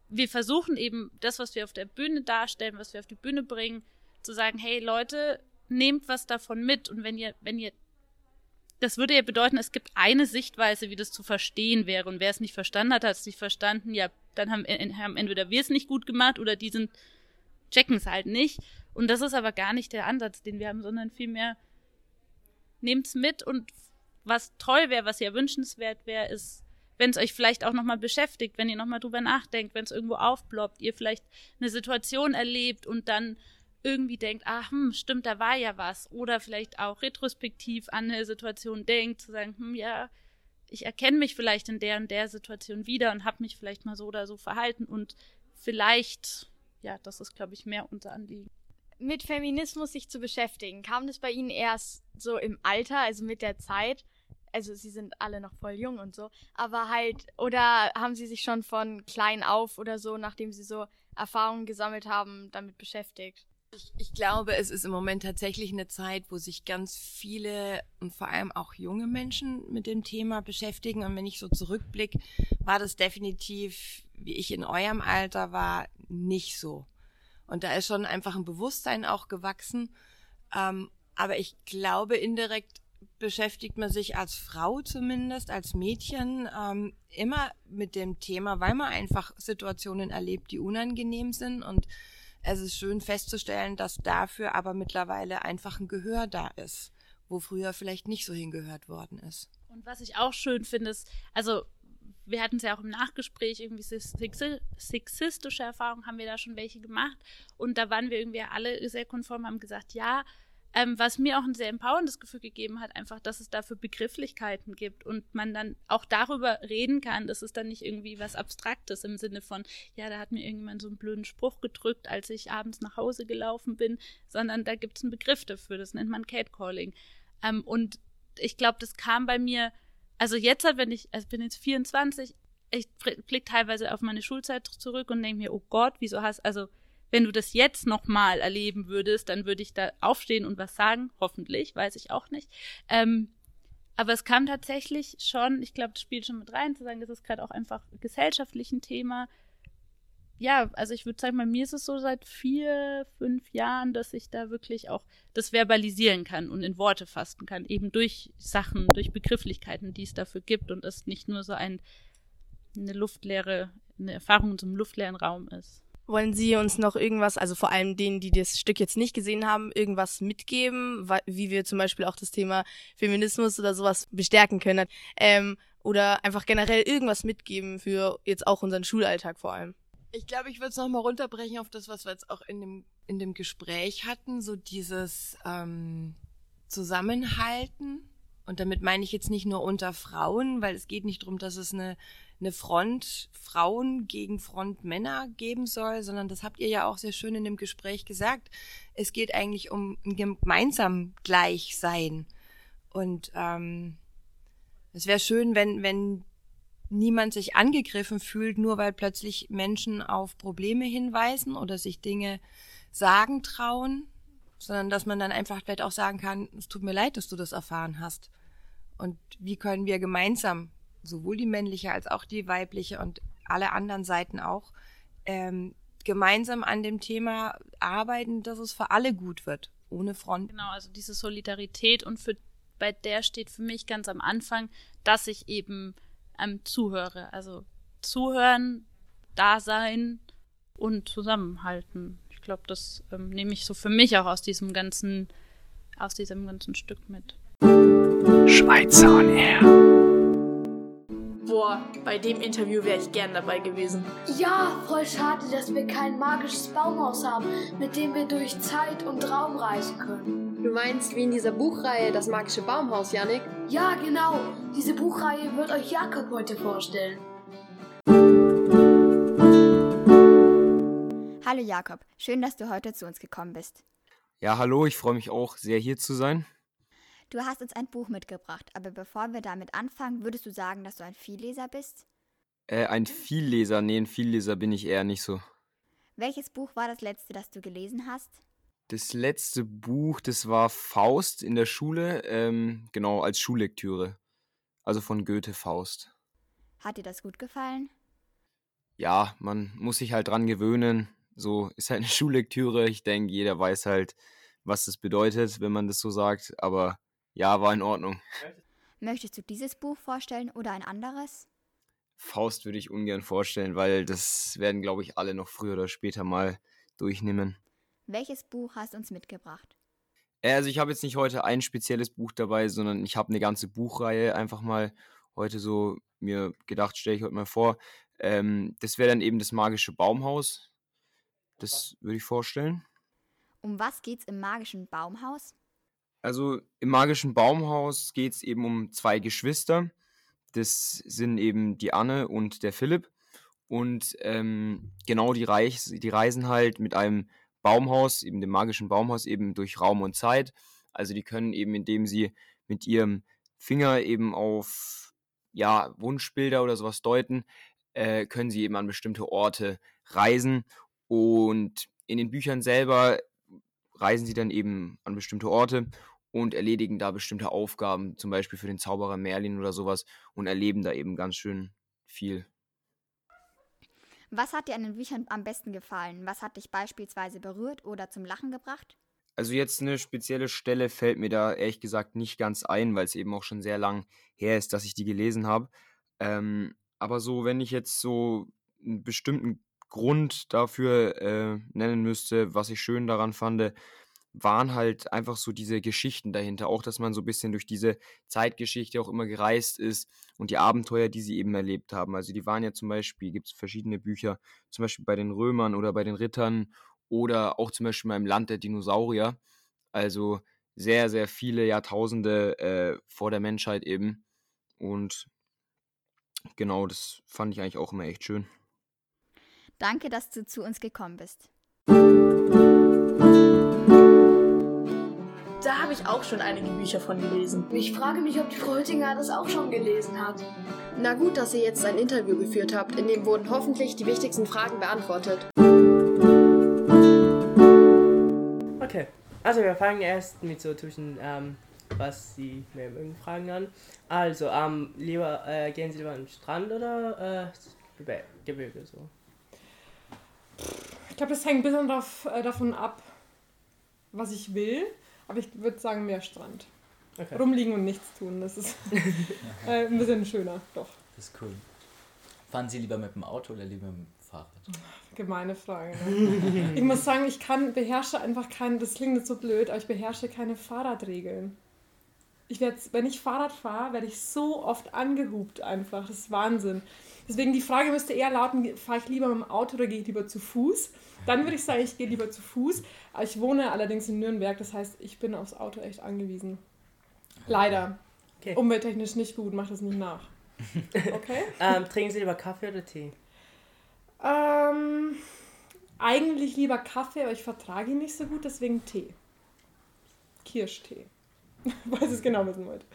A: wir versuchen eben das, was wir auf der Bühne darstellen, was wir auf die Bühne bringen, zu sagen, hey Leute, nehmt was davon mit. Und wenn ihr, wenn ihr, das würde ja bedeuten, es gibt eine Sichtweise, wie das zu verstehen wäre. Und wer es nicht verstanden hat, hat es nicht verstanden. Ja, dann haben, haben entweder wir es nicht gut gemacht oder die sind, checken es halt nicht. Und das ist aber gar nicht der Ansatz, den wir haben, sondern vielmehr nehmt's mit und was toll wäre, was ja wünschenswert wäre, ist wenn es euch vielleicht auch nochmal beschäftigt, wenn ihr nochmal drüber nachdenkt, wenn es irgendwo aufploppt, ihr vielleicht eine Situation erlebt und dann irgendwie denkt, ach, hm, stimmt, da war ja was. Oder vielleicht auch retrospektiv an eine Situation denkt, zu sagen, hm, ja, ich erkenne mich vielleicht in der und der Situation wieder und habe mich vielleicht mal so oder so verhalten und vielleicht, ja, das ist, glaube ich, mehr unser Anliegen.
K: Mit Feminismus sich zu beschäftigen, kam das bei Ihnen erst so im Alter, also mit der Zeit? also sie sind alle noch voll jung und so, aber halt, oder haben sie sich schon von klein auf oder so, nachdem sie so Erfahrungen gesammelt haben, damit beschäftigt?
L: Ich, ich glaube, es ist im Moment tatsächlich eine Zeit, wo sich ganz viele und vor allem auch junge Menschen mit dem Thema beschäftigen. Und wenn ich so zurückblicke, war das definitiv, wie ich in eurem Alter war, nicht so. Und da ist schon einfach ein Bewusstsein auch gewachsen. Ähm, aber ich glaube indirekt beschäftigt man sich als Frau zumindest, als Mädchen ähm, immer mit dem Thema, weil man einfach Situationen erlebt, die unangenehm sind und es ist schön festzustellen, dass dafür aber mittlerweile einfach ein Gehör da ist, wo früher vielleicht nicht so hingehört worden ist.
A: Und was ich auch schön finde, ist, also wir hatten es ja auch im Nachgespräch, irgendwie sexistische Erfahrungen haben wir da schon welche gemacht. Und da waren wir irgendwie alle sehr konform, haben gesagt, ja, ähm, was mir auch ein sehr empowerndes Gefühl gegeben hat, einfach, dass es dafür Begrifflichkeiten gibt und man dann auch darüber reden kann. Das ist dann nicht irgendwie was Abstraktes im Sinne von, ja, da hat mir irgendjemand so einen blöden Spruch gedrückt, als ich abends nach Hause gelaufen bin, sondern da gibt es einen Begriff dafür, das nennt man Catcalling. Ähm, und ich glaube, das kam bei mir, also jetzt, wenn ich, also bin jetzt 24, ich blicke teilweise auf meine Schulzeit zurück und denke mir, oh Gott, wieso hast, also wenn du das jetzt nochmal erleben würdest, dann würde ich da aufstehen und was sagen. Hoffentlich, weiß ich auch nicht. Ähm, aber es kam tatsächlich schon, ich glaube, das spielt schon mit rein, zu sagen, das ist gerade auch einfach gesellschaftlich ein Thema. Ja, also ich würde sagen, bei mir ist es so seit vier, fünf Jahren, dass ich da wirklich auch das verbalisieren kann und in Worte fassen kann, eben durch Sachen, durch Begrifflichkeiten, die es dafür gibt und es nicht nur so ein, eine luftleere, eine Erfahrung in so einem luftleeren Raum ist.
M: Wollen Sie uns noch irgendwas, also vor allem denen, die das Stück jetzt nicht gesehen haben, irgendwas mitgeben, wie wir zum Beispiel auch das Thema Feminismus oder sowas bestärken können? Ähm, oder einfach generell irgendwas mitgeben für jetzt auch unseren Schulalltag vor allem?
L: Ich glaube, ich würde es nochmal runterbrechen auf das, was wir jetzt auch in dem, in dem Gespräch hatten, so dieses ähm, Zusammenhalten. Und damit meine ich jetzt nicht nur unter Frauen, weil es geht nicht darum, dass es eine eine Front Frauen gegen Front Männer geben soll, sondern das habt ihr ja auch sehr schön in dem Gespräch gesagt. Es geht eigentlich um ein gemeinsam Gleichsein. Und ähm, es wäre schön, wenn, wenn niemand sich angegriffen fühlt, nur weil plötzlich Menschen auf Probleme hinweisen oder sich Dinge sagen trauen, sondern dass man dann einfach vielleicht auch sagen kann, es tut mir leid, dass du das erfahren hast. Und wie können wir gemeinsam sowohl die männliche als auch die weibliche und alle anderen Seiten auch, ähm, gemeinsam an dem Thema arbeiten, dass es für alle gut wird, ohne Front.
A: Genau, also diese Solidarität und für, bei der steht für mich ganz am Anfang, dass ich eben ähm, zuhöre. Also zuhören, da sein und zusammenhalten. Ich glaube, das ähm, nehme ich so für mich auch aus diesem ganzen, aus diesem ganzen Stück mit.
N: Schweizer on Air.
B: Boah, bei dem Interview wäre ich gern dabei gewesen.
D: Ja, voll schade, dass wir kein magisches Baumhaus haben, mit dem wir durch Zeit und Raum reisen können.
C: Du meinst wie in dieser Buchreihe Das magische Baumhaus, Yannick?
D: Ja, genau. Diese Buchreihe wird euch Jakob heute vorstellen.
N: Hallo Jakob, schön, dass du heute zu uns gekommen bist.
O: Ja, hallo, ich freue mich auch sehr hier zu sein.
N: Du hast uns ein Buch mitgebracht, aber bevor wir damit anfangen, würdest du sagen, dass du ein Vielleser bist?
O: Äh, ein Vielleser, nee, ein Vielleser bin ich eher nicht so.
N: Welches Buch war das letzte, das du gelesen hast?
O: Das letzte Buch, das war Faust in der Schule, ähm, genau, als Schullektüre. Also von Goethe Faust.
N: Hat dir das gut gefallen?
O: Ja, man muss sich halt dran gewöhnen. So ist halt eine Schullektüre. Ich denke, jeder weiß halt, was das bedeutet, wenn man das so sagt. Aber ja, war in Ordnung.
N: Möchtest du dieses Buch vorstellen oder ein anderes?
O: Faust würde ich ungern vorstellen, weil das werden, glaube ich, alle noch früher oder später mal durchnehmen.
N: Welches Buch hast du uns mitgebracht?
O: Äh, also ich habe jetzt nicht heute ein spezielles Buch dabei, sondern ich habe eine ganze Buchreihe einfach mal heute so mir gedacht, stelle ich heute mal vor. Ähm, das wäre dann eben das magische Baumhaus. Das würde ich vorstellen.
N: Um was geht's im magischen Baumhaus?
O: Also im magischen Baumhaus geht es eben um zwei Geschwister. Das sind eben die Anne und der Philipp. Und ähm, genau die, Reich, die reisen halt mit einem Baumhaus, eben dem magischen Baumhaus, eben durch Raum und Zeit. Also die können eben, indem sie mit ihrem Finger eben auf ja, Wunschbilder oder sowas deuten, äh, können sie eben an bestimmte Orte reisen. Und in den Büchern selber reisen sie dann eben an bestimmte Orte und erledigen da bestimmte Aufgaben, zum Beispiel für den Zauberer Merlin oder sowas und erleben da eben ganz schön viel.
N: Was hat dir an den Büchern am besten gefallen? Was hat dich beispielsweise berührt oder zum Lachen gebracht?
O: Also jetzt eine spezielle Stelle fällt mir da ehrlich gesagt nicht ganz ein, weil es eben auch schon sehr lang her ist, dass ich die gelesen habe. Ähm, aber so, wenn ich jetzt so einen bestimmten Grund dafür äh, nennen müsste, was ich schön daran fand, waren halt einfach so diese Geschichten dahinter. Auch, dass man so ein bisschen durch diese Zeitgeschichte auch immer gereist ist und die Abenteuer, die sie eben erlebt haben. Also die waren ja zum Beispiel, gibt es verschiedene Bücher, zum Beispiel bei den Römern oder bei den Rittern oder auch zum Beispiel mal im Land der Dinosaurier. Also sehr, sehr viele Jahrtausende äh, vor der Menschheit eben. Und genau, das fand ich eigentlich auch immer echt schön.
N: Danke, dass du zu uns gekommen bist.
B: Da habe ich auch schon einige Bücher von gelesen.
D: Ich frage mich, ob die Frau Hüttinger das auch schon gelesen hat.
C: Na gut, dass ihr jetzt ein Interview geführt habt, in dem wurden hoffentlich die wichtigsten Fragen beantwortet.
P: Okay, also wir fangen erst mit so zwischen, ähm, was Sie mehr mögen, Fragen an. Also, ähm, lieber, äh, gehen Sie lieber an den Strand oder äh, Gebirge so?
Q: Ich glaube, das hängt ein bisschen drauf, äh, davon ab, was ich will. Aber ich würde sagen, mehr Strand. Okay. Rumliegen und nichts tun, das ist äh, ein bisschen schöner, doch.
R: Das ist cool. Fahren Sie lieber mit dem Auto oder lieber mit dem Fahrrad?
Q: Gemeine Frage. Ne? ich muss sagen, ich kann, beherrsche einfach kein, das klingt jetzt so blöd, aber ich beherrsche keine Fahrradregeln. Ich werd, wenn ich Fahrrad fahre, werde ich so oft angehupt einfach. Das ist Wahnsinn. Deswegen die Frage müsste eher lauten, fahre ich lieber mit dem Auto oder gehe ich lieber zu Fuß? Dann würde ich sagen, ich gehe lieber zu Fuß. Ich wohne allerdings in Nürnberg, das heißt, ich bin aufs Auto echt angewiesen. Leider. Okay. Umwelttechnisch nicht gut, mach das nicht nach.
P: Okay? ähm, trinken Sie lieber Kaffee oder Tee?
Q: Ähm, eigentlich lieber Kaffee, aber ich vertrage ihn nicht so gut, deswegen Tee. Kirschtee. Falls ihr es genau wissen wollt.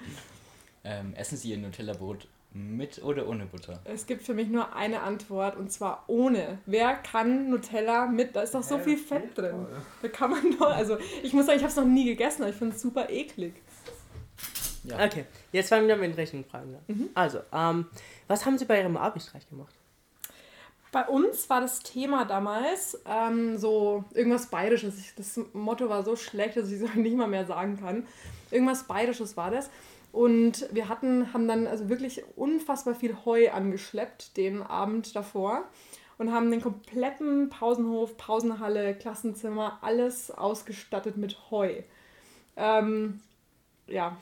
R: Ähm, essen Sie Ihr Nutella-Brot mit oder ohne Butter?
Q: Es gibt für mich nur eine Antwort und zwar ohne. Wer kann Nutella mit? Da ist doch so viel Fett drin. Da kann man doch. Also, ich muss sagen, ich habe es noch nie gegessen, aber ich finde es super eklig.
P: Ja. Okay, jetzt fangen wir mit den rechten Fragen an. Mhm. Also, ähm, was haben Sie bei Ihrem Abi-Streich gemacht?
Q: Bei uns war das Thema damals ähm, so irgendwas Bayerisches. Das Motto war so schlecht, dass ich es nicht mal mehr sagen kann. Irgendwas Bayerisches war das. Und wir hatten, haben dann also wirklich unfassbar viel Heu angeschleppt den Abend davor und haben den kompletten Pausenhof, Pausenhalle, Klassenzimmer, alles ausgestattet mit Heu. Ähm, ja.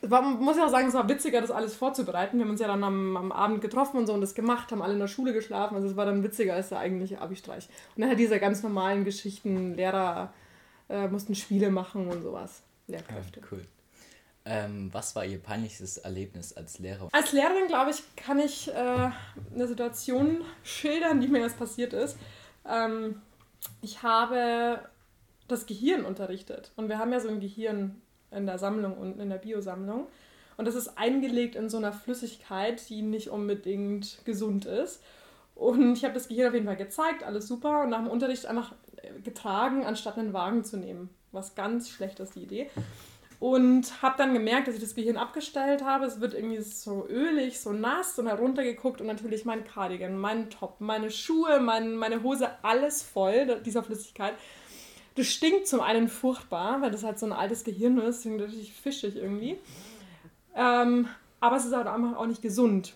Q: war, muss ich auch sagen, es war witziger, das alles vorzubereiten. Wir haben uns ja dann am, am Abend getroffen und so und das gemacht, haben alle in der Schule geschlafen. Also es war dann witziger als der eigentliche Abi-Streich. Und dann halt diese ganz normalen Geschichten, Lehrer äh, mussten Spiele machen und sowas. Lehrkräfte.
R: Ja, cool. Ähm, was war Ihr peinlichstes Erlebnis als Lehrer?
Q: Als Lehrerin, glaube ich, kann ich äh, eine Situation schildern, die mir erst passiert ist. Ähm, ich habe das Gehirn unterrichtet. Und wir haben ja so ein Gehirn in der Sammlung und in der Biosammlung. Und das ist eingelegt in so einer Flüssigkeit, die nicht unbedingt gesund ist. Und ich habe das Gehirn auf jeden Fall gezeigt, alles super. Und nach dem Unterricht einfach getragen, anstatt einen Wagen zu nehmen. Was ganz schlecht ist, die Idee. Und habe dann gemerkt, dass ich das Gehirn abgestellt habe. Es wird irgendwie so ölig, so nass und heruntergeguckt und natürlich mein Cardigan, mein Top, meine Schuhe, mein, meine Hose, alles voll dieser Flüssigkeit. Das stinkt zum einen furchtbar, weil das halt so ein altes Gehirn ist, deswegen richtig fischig irgendwie. Ähm, aber es ist halt einfach auch nicht gesund.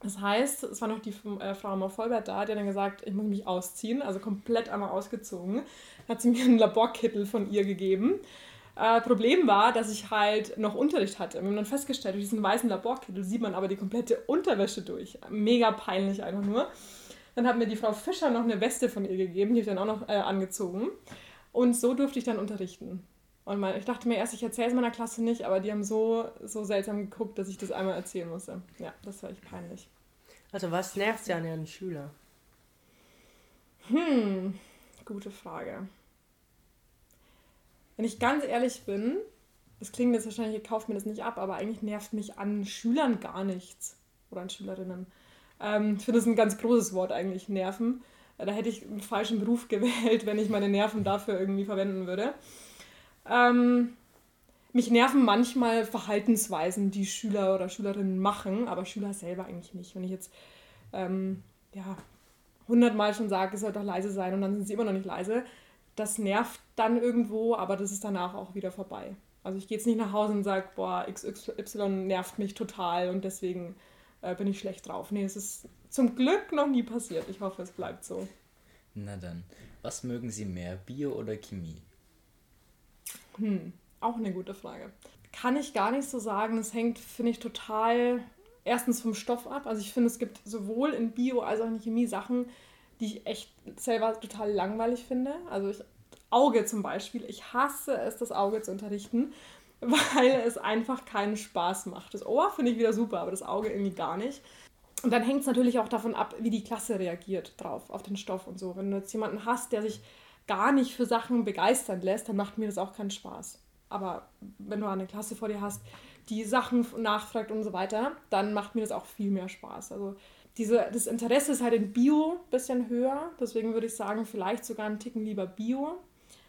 Q: Das heißt, es war noch die äh, Frau Vollbert da, die hat dann gesagt, ich muss mich ausziehen, also komplett einmal ausgezogen. Dann hat sie mir einen Laborkittel von ihr gegeben. Äh, Problem war, dass ich halt noch Unterricht hatte. Wir haben dann festgestellt, durch diesen weißen Laborkittel sieht man aber die komplette Unterwäsche durch. Mega peinlich einfach nur. Dann hat mir die Frau Fischer noch eine Weste von ihr gegeben, die habe ich dann auch noch äh, angezogen. Und so durfte ich dann unterrichten. Und mein, ich dachte mir erst, ich erzähle es meiner Klasse nicht, aber die haben so, so seltsam geguckt, dass ich das einmal erzählen musste. Ja, das war echt peinlich.
P: Also was nervt Sie an Ihren Schülern?
Q: Hm, gute Frage. Wenn ich ganz ehrlich bin, das klingt jetzt wahrscheinlich, ihr kauft mir das nicht ab, aber eigentlich nervt mich an Schülern gar nichts. Oder an Schülerinnen. Ähm, ich finde das ein ganz großes Wort eigentlich, nerven. Da hätte ich einen falschen Beruf gewählt, wenn ich meine Nerven dafür irgendwie verwenden würde. Ähm, mich nerven manchmal Verhaltensweisen, die Schüler oder Schülerinnen machen, aber Schüler selber eigentlich nicht. Wenn ich jetzt ähm, ja, hundertmal schon sage, es soll doch leise sein und dann sind sie immer noch nicht leise, das nervt dann irgendwo, aber das ist danach auch wieder vorbei. Also ich gehe jetzt nicht nach Hause und sage, boah, XY nervt mich total und deswegen äh, bin ich schlecht drauf. Nee, es ist zum Glück noch nie passiert. Ich hoffe, es bleibt so.
R: Na dann, was mögen Sie mehr, Bio oder Chemie?
Q: Hm, auch eine gute Frage. Kann ich gar nicht so sagen. Es hängt, finde ich, total erstens vom Stoff ab. Also ich finde, es gibt sowohl in Bio als auch in Chemie Sachen, die ich echt selber total langweilig finde. Also ich, Auge zum Beispiel. Ich hasse es, das Auge zu unterrichten, weil es einfach keinen Spaß macht. Das Ohr finde ich wieder super, aber das Auge irgendwie gar nicht. Und dann hängt es natürlich auch davon ab, wie die Klasse reagiert drauf, auf den Stoff und so. Wenn du jetzt jemanden hast, der sich gar nicht für Sachen begeistern lässt, dann macht mir das auch keinen Spaß. Aber wenn du eine Klasse vor dir hast, die Sachen nachfragt und so weiter, dann macht mir das auch viel mehr Spaß. Also diese, das Interesse ist halt in Bio ein bisschen höher. Deswegen würde ich sagen, vielleicht sogar einen Ticken lieber Bio.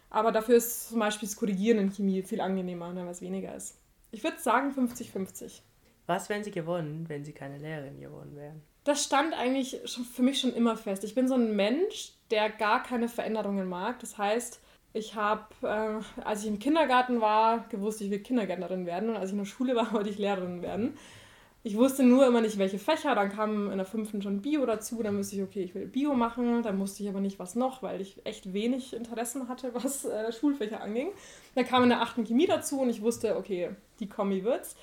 Q: Aber dafür ist zum Beispiel das Korrigieren in Chemie viel angenehmer, ne, weil es weniger ist. Ich würde sagen 50-50.
P: Was wären Sie gewonnen, wenn Sie keine Lehrerin geworden wären?
Q: Das stand eigentlich schon für mich schon immer fest. Ich bin so ein Mensch, der gar keine Veränderungen mag. Das heißt, ich habe, äh, als ich im Kindergarten war, gewusst, ich will Kindergärtnerin werden. Und als ich in der Schule war, wollte ich Lehrerin werden. Ich wusste nur immer nicht, welche Fächer. Dann kam in der fünften schon Bio dazu. Dann wusste ich, okay, ich will Bio machen. Dann wusste ich aber nicht, was noch, weil ich echt wenig Interessen hatte, was äh, Schulfächer anging. Dann kam in der achten Chemie dazu und ich wusste, okay, die Kommi wird's.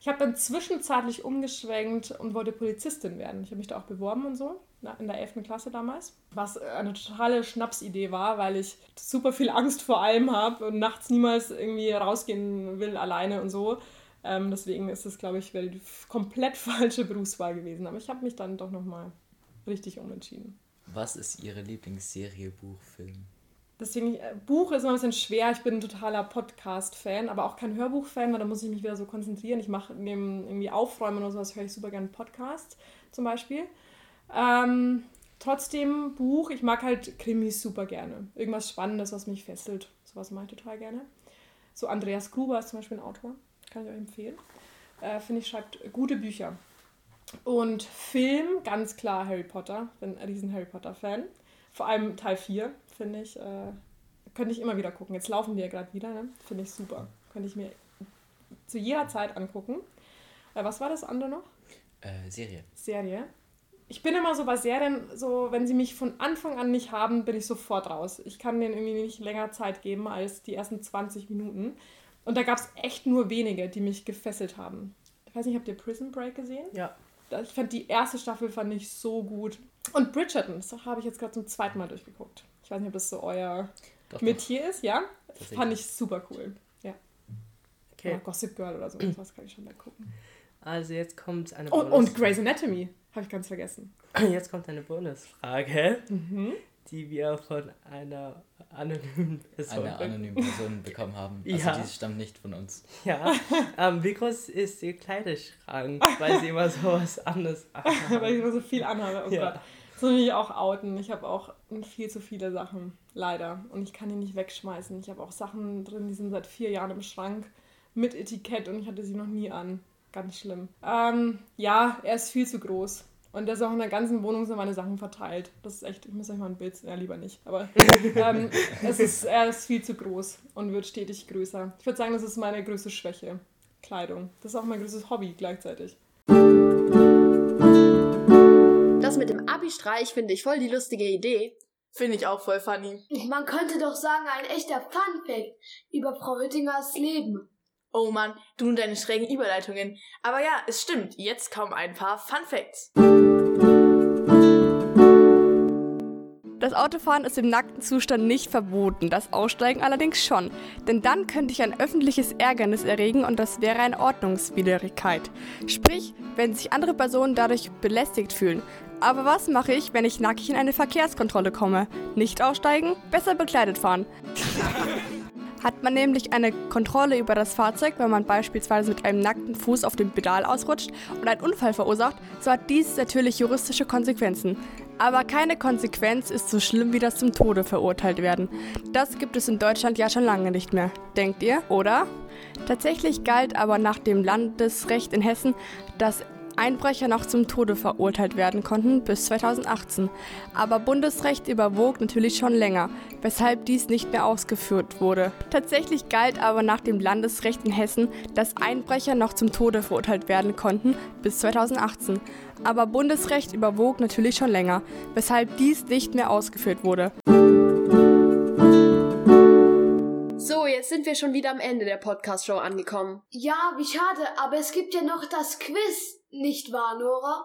Q: Ich habe dann zwischenzeitlich umgeschwenkt und wollte Polizistin werden. Ich habe mich da auch beworben und so, in der 11. Klasse damals. Was eine totale Schnapsidee war, weil ich super viel Angst vor allem habe und nachts niemals irgendwie rausgehen will alleine und so. Ähm, deswegen ist es, glaube ich, die komplett falsche Berufswahl gewesen. Aber ich habe mich dann doch nochmal richtig umentschieden.
R: Was ist Ihre Lieblingsserie, Buch, Film?
Q: Deswegen, äh, Buch ist immer ein bisschen schwer. Ich bin ein totaler Podcast-Fan, aber auch kein Hörbuch-Fan, weil da muss ich mich wieder so konzentrieren. Ich mache neben irgendwie Aufräumen oder sowas, höre ich super gerne Podcast zum Beispiel. Ähm, trotzdem Buch, ich mag halt Krimis super gerne. Irgendwas Spannendes, was mich fesselt. Sowas mache ich total gerne. So Andreas Gruber ist zum Beispiel ein Autor. Kann ich euch empfehlen. Äh, Finde ich, schreibt gute Bücher. Und Film, ganz klar Harry Potter. Bin ein riesen Harry Potter-Fan. Vor allem Teil 4, finde ich. Äh, könnte ich immer wieder gucken. Jetzt laufen die ja gerade wieder, ne? Finde ich super. Könnte ich mir zu jeder Zeit angucken. Äh, was war das andere noch?
R: Äh, Serie.
Q: Serie. Ich bin immer so bei Serien, so wenn sie mich von Anfang an nicht haben, bin ich sofort raus. Ich kann denen irgendwie nicht länger Zeit geben als die ersten 20 Minuten. Und da gab es echt nur wenige, die mich gefesselt haben. Ich weiß nicht, habt ihr Prison Break gesehen?
P: Ja.
Q: Ich fand die erste Staffel fand ich so gut. Und Bridgerton, das habe ich jetzt gerade zum zweiten Mal durchgeguckt. Ich weiß nicht, ob das so euer
R: Doch,
Q: Metier ist, ja?
R: Tatsächlich.
Q: Fand ich super cool. Ja.
P: Okay.
Q: Ja, Gossip Girl oder so, das kann ich schon mal gucken.
P: Also jetzt kommt eine
Q: Und, und Grey's Anatomy, habe ich ganz vergessen.
P: Jetzt kommt eine Bonusfrage,
Q: Mhm.
P: die wir von einer anonymen Person
R: Eine anonyme Person bekommen haben. Also
P: Ja.
R: die stammt nicht von uns.
P: Ja. ähm, wie groß ist ihr Kleiderschrank? Weil sie immer sowas anderes
Q: Weil ich immer so viel anhabe. Oh
P: Ja.
Q: Gott. Das muss ich auch outen. Ich habe auch viel zu viele Sachen, leider. Und ich kann die nicht wegschmeißen. Ich habe auch Sachen drin, die sind seit vier Jahren im Schrank mit Etikett und ich hatte sie noch nie an. Ganz schlimm. Ähm, ja, er ist viel zu groß. Und er ist auch in der ganzen Wohnung sind meine Sachen verteilt. Das ist echt, ich muss euch mal ein Bild, ja lieber nicht. Aber ähm, es ist, er ist viel zu groß und wird stetig größer. Ich würde sagen, das ist meine größte Schwäche. Kleidung. Das ist auch mein größtes Hobby gleichzeitig.
C: Das mit dem Abi-Streich finde ich voll die lustige Idee.
B: Finde ich auch voll funny.
D: Man könnte doch sagen, ein echter Fun-Fact über Frau Hüttingers Leben.
B: Oh Mann, du und deine schrägen Überleitungen. Aber ja, es stimmt. Jetzt kommen ein paar Fun
M: Das Autofahren ist im nackten Zustand nicht verboten, das Aussteigen allerdings schon. Denn dann könnte ich ein öffentliches Ärgernis erregen und das wäre eine Ordnungswidrigkeit. Sprich, wenn sich andere Personen dadurch belästigt fühlen. Aber was mache ich, wenn ich nackig in eine Verkehrskontrolle komme? Nicht aussteigen, besser bekleidet fahren. Hat man nämlich eine Kontrolle über das Fahrzeug, wenn man beispielsweise mit einem nackten Fuß auf dem Pedal ausrutscht und einen Unfall verursacht, so hat dies natürlich juristische Konsequenzen. Aber keine Konsequenz ist so schlimm wie das zum Tode verurteilt werden. Das gibt es in Deutschland ja schon lange nicht mehr. Denkt ihr, oder? Tatsächlich galt aber nach dem Landesrecht in Hessen, dass Einbrecher noch zum Tode verurteilt werden konnten bis 2018. Aber Bundesrecht überwog natürlich schon länger, weshalb dies nicht mehr ausgeführt wurde. Tatsächlich galt aber nach dem Landesrecht in Hessen, dass Einbrecher noch zum Tode verurteilt werden konnten bis 2018. Aber Bundesrecht überwog natürlich schon länger, weshalb dies nicht mehr ausgeführt wurde.
C: Jetzt sind wir schon wieder am Ende der Podcast-Show angekommen.
D: Ja, wie schade, aber es gibt ja noch das Quiz, nicht wahr, Nora?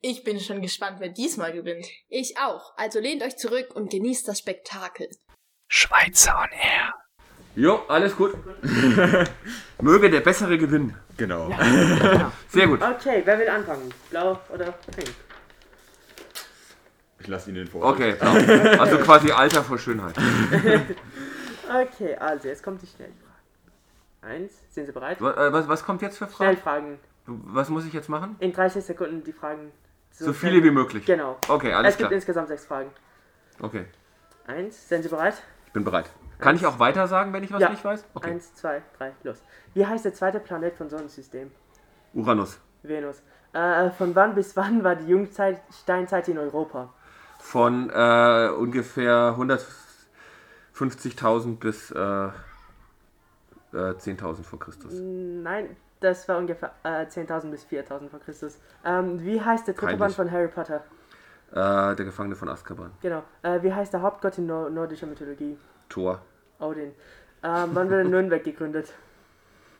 B: Ich bin schon gespannt, wer diesmal gewinnt.
C: Ich auch. Also lehnt euch zurück und genießt das Spektakel.
S: Schweizer on Air.
T: Jo, alles gut. Möge der Bessere gewinnen. Genau. Sehr gut.
P: Okay, wer will anfangen? Blau oder pink?
T: Ich lasse ihn den vor. Okay, blau. Also quasi Alter vor Schönheit.
P: Okay, also jetzt kommt die Schnellfrage. Eins, sind Sie bereit?
T: Was, äh, was, was kommt jetzt für Fragen?
P: Schnellfragen.
T: Was muss ich jetzt machen?
P: In 30 Sekunden die Fragen.
T: So viele wie möglich.
P: Genau.
T: Okay, alles
P: Es gibt
T: klar.
P: insgesamt sechs Fragen.
T: Okay,
P: Eins, sind Sie bereit?
T: ich bin bereit. Kann ich auch weiter sagen, wenn ich was
P: ja.
T: nicht weiß? Okay.
P: Eins, zwei, drei, los. Wie heißt der zweite Planet vom Sonnensystem?
T: Uranus.
P: Venus. Äh, von wann bis wann war die Jungzeit Steinzeit in Europa?
T: Von äh, ungefähr 150.000 bis äh, äh, 10.000 vor Christus.
P: Nein, das war ungefähr äh, 10.000 bis 4.000 vor Christus. Ähm, wie heißt der dritte. Band von Harry Potter?
T: Äh, der Gefangene von Azkaban.
P: Genau. Äh, wie heißt der Hauptgott in nor nordischer Mythologie?
T: Thor.
P: Odin. Ähm, wann wurde Nürnberg gegründet?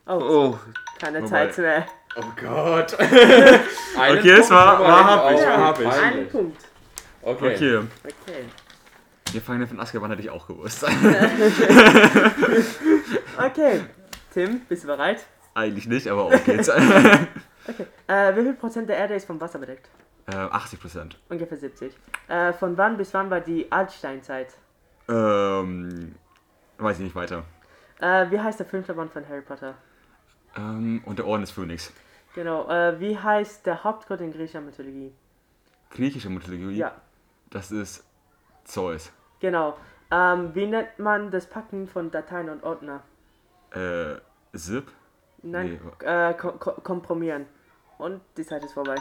P: Oh,
T: Oh.
P: keine
T: Wobei-
P: Zeit mehr.
T: Oh Gott. Okay, es
S: Punkt
T: war,
S: wir
T: war
S: hin,
T: hab ich,
S: oh,
T: war hab ich.
P: Einen Punkt.
S: Okay.
T: Okay.
P: Okay.
T: Gefangene von Azkaban hätte ich auch gewusst.
P: Okay. Tim, bist du bereit?
T: Eigentlich nicht, aber auf geht's.
P: Okay. Äh, wie viel Prozent der Erde ist vom Wasser bedeckt?
T: äh, 80 Prozent.
P: Ungefähr 70. Äh, von wann bis wann war die Altsteinzeit?
T: Ähm, weiß ich nicht weiter.
P: Äh, wie heißt der fünfte Band von Harry Potter?
T: Ähm, und der Orden des Phönix.
P: Genau. Äh, wie heißt der Hauptgott in griechischer Mythologie?
T: Griechische Mythologie.
P: Ja.
T: Das ist Zeus.
P: Genau. Ähm, wie nennt man das Packen von Dateien und Ordner?
T: Äh, Zip?
P: Nein,
T: Nee.
P: äh, ko ko kompromieren. Und die Zeit ist vorbei.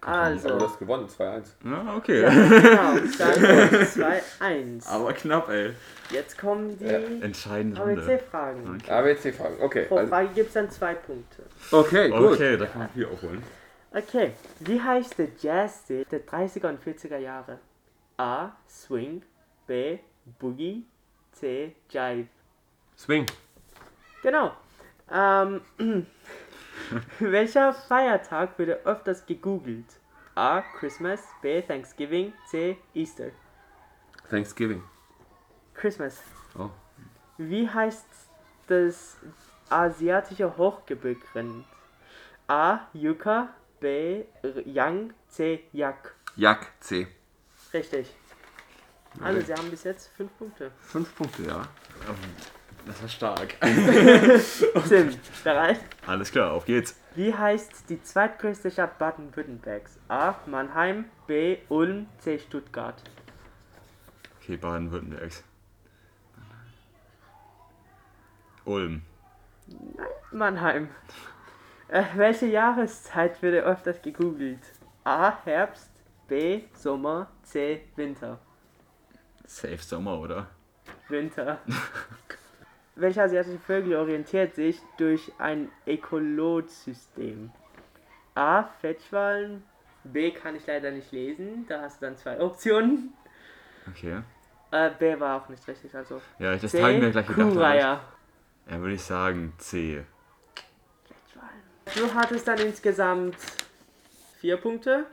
P: Also.
S: Aber du hast gewonnen, 2-1.
T: Ja, okay.
P: Ja, genau. Dann 2, 1.
T: Aber knapp, ey.
P: Jetzt kommen die
S: Ja.
T: Entscheidende Runde.
P: ABC-Fragen.
T: Okay.
S: ABC-Fragen, okay.
P: Pro
S: Also,
P: Frage gibt es dann zwei Punkte.
S: okay, gut.
T: Okay, da kann man viel aufholen.
P: Okay, wie heißt der Jazz-Stil der 30er und 40er Jahre? A. Swing. B. Boogie. C. Jive.
T: Swing.
P: Genau. Ähm, welcher Feiertag wird öfters gegoogelt? A. Christmas, B. Thanksgiving, C. Easter.
S: Thanksgiving.
P: Christmas.
S: Oh.
P: Wie heißt das asiatische Hochgebirgsrind? A. Yucca, B. Yang, C. Yak.
S: Jak, C.
P: Richtig. Also. Sie haben bis jetzt fünf Punkte.
S: Fünf Punkte, ja.
T: Das war stark.
P: Tim, bereit?
T: Alles klar, auf geht's.
P: Wie heißt die zweitgrößte Stadt Baden-Württembergs? A. Mannheim, B. Ulm, C. Stuttgart.
T: Okay, Baden-Württembergs. Ulm.
P: Nein, Mannheim. Äh, welche Jahreszeit wird öfters gegoogelt? A. Herbst, B. Sommer, C. Winter.
T: Safe Sommer, oder?
P: Winter. Welcher asiatische Vögel orientiert sich durch ein Echolotsystem? A. Fetchwallen. B. kann ich leider nicht lesen. Da hast du dann zwei Optionen.
T: Okay.
P: Äh, B war auch nicht richtig, also.
T: Ja, das habe ich mir gleich gedacht. ich- Ja, würde ich sagen C.
P: Du hattest dann insgesamt vier Punkte.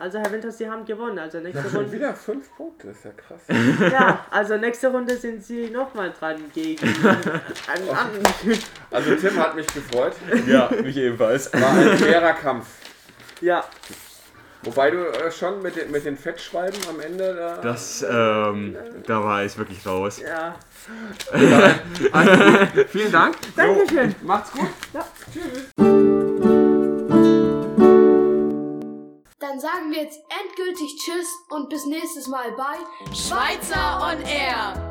P: Also Herr Winters, Sie haben gewonnen. Also nächste
S: Schon
P: Runde.
S: wieder fünf Punkte, das ist ja krass.
P: Ja, also nächste Runde sind Sie nochmal dran gegen einen anderen.
S: Also Tim hat mich gefreut.
T: Ja, mich ebenfalls.
S: War ein schwerer Kampf.
P: Ja.
S: Wobei du äh, schon mit den, mit den Fettschwalben am Ende da.
T: Das, ähm, da war ich wirklich raus.
P: Ja.
S: Also gut, vielen Dank.
P: Dankeschön.
S: So, macht's gut.
P: Ja.
S: Tschüss.
D: Dann sagen wir jetzt endgültig Tschüss und bis nächstes Mal bei
U: Schweizer on Air.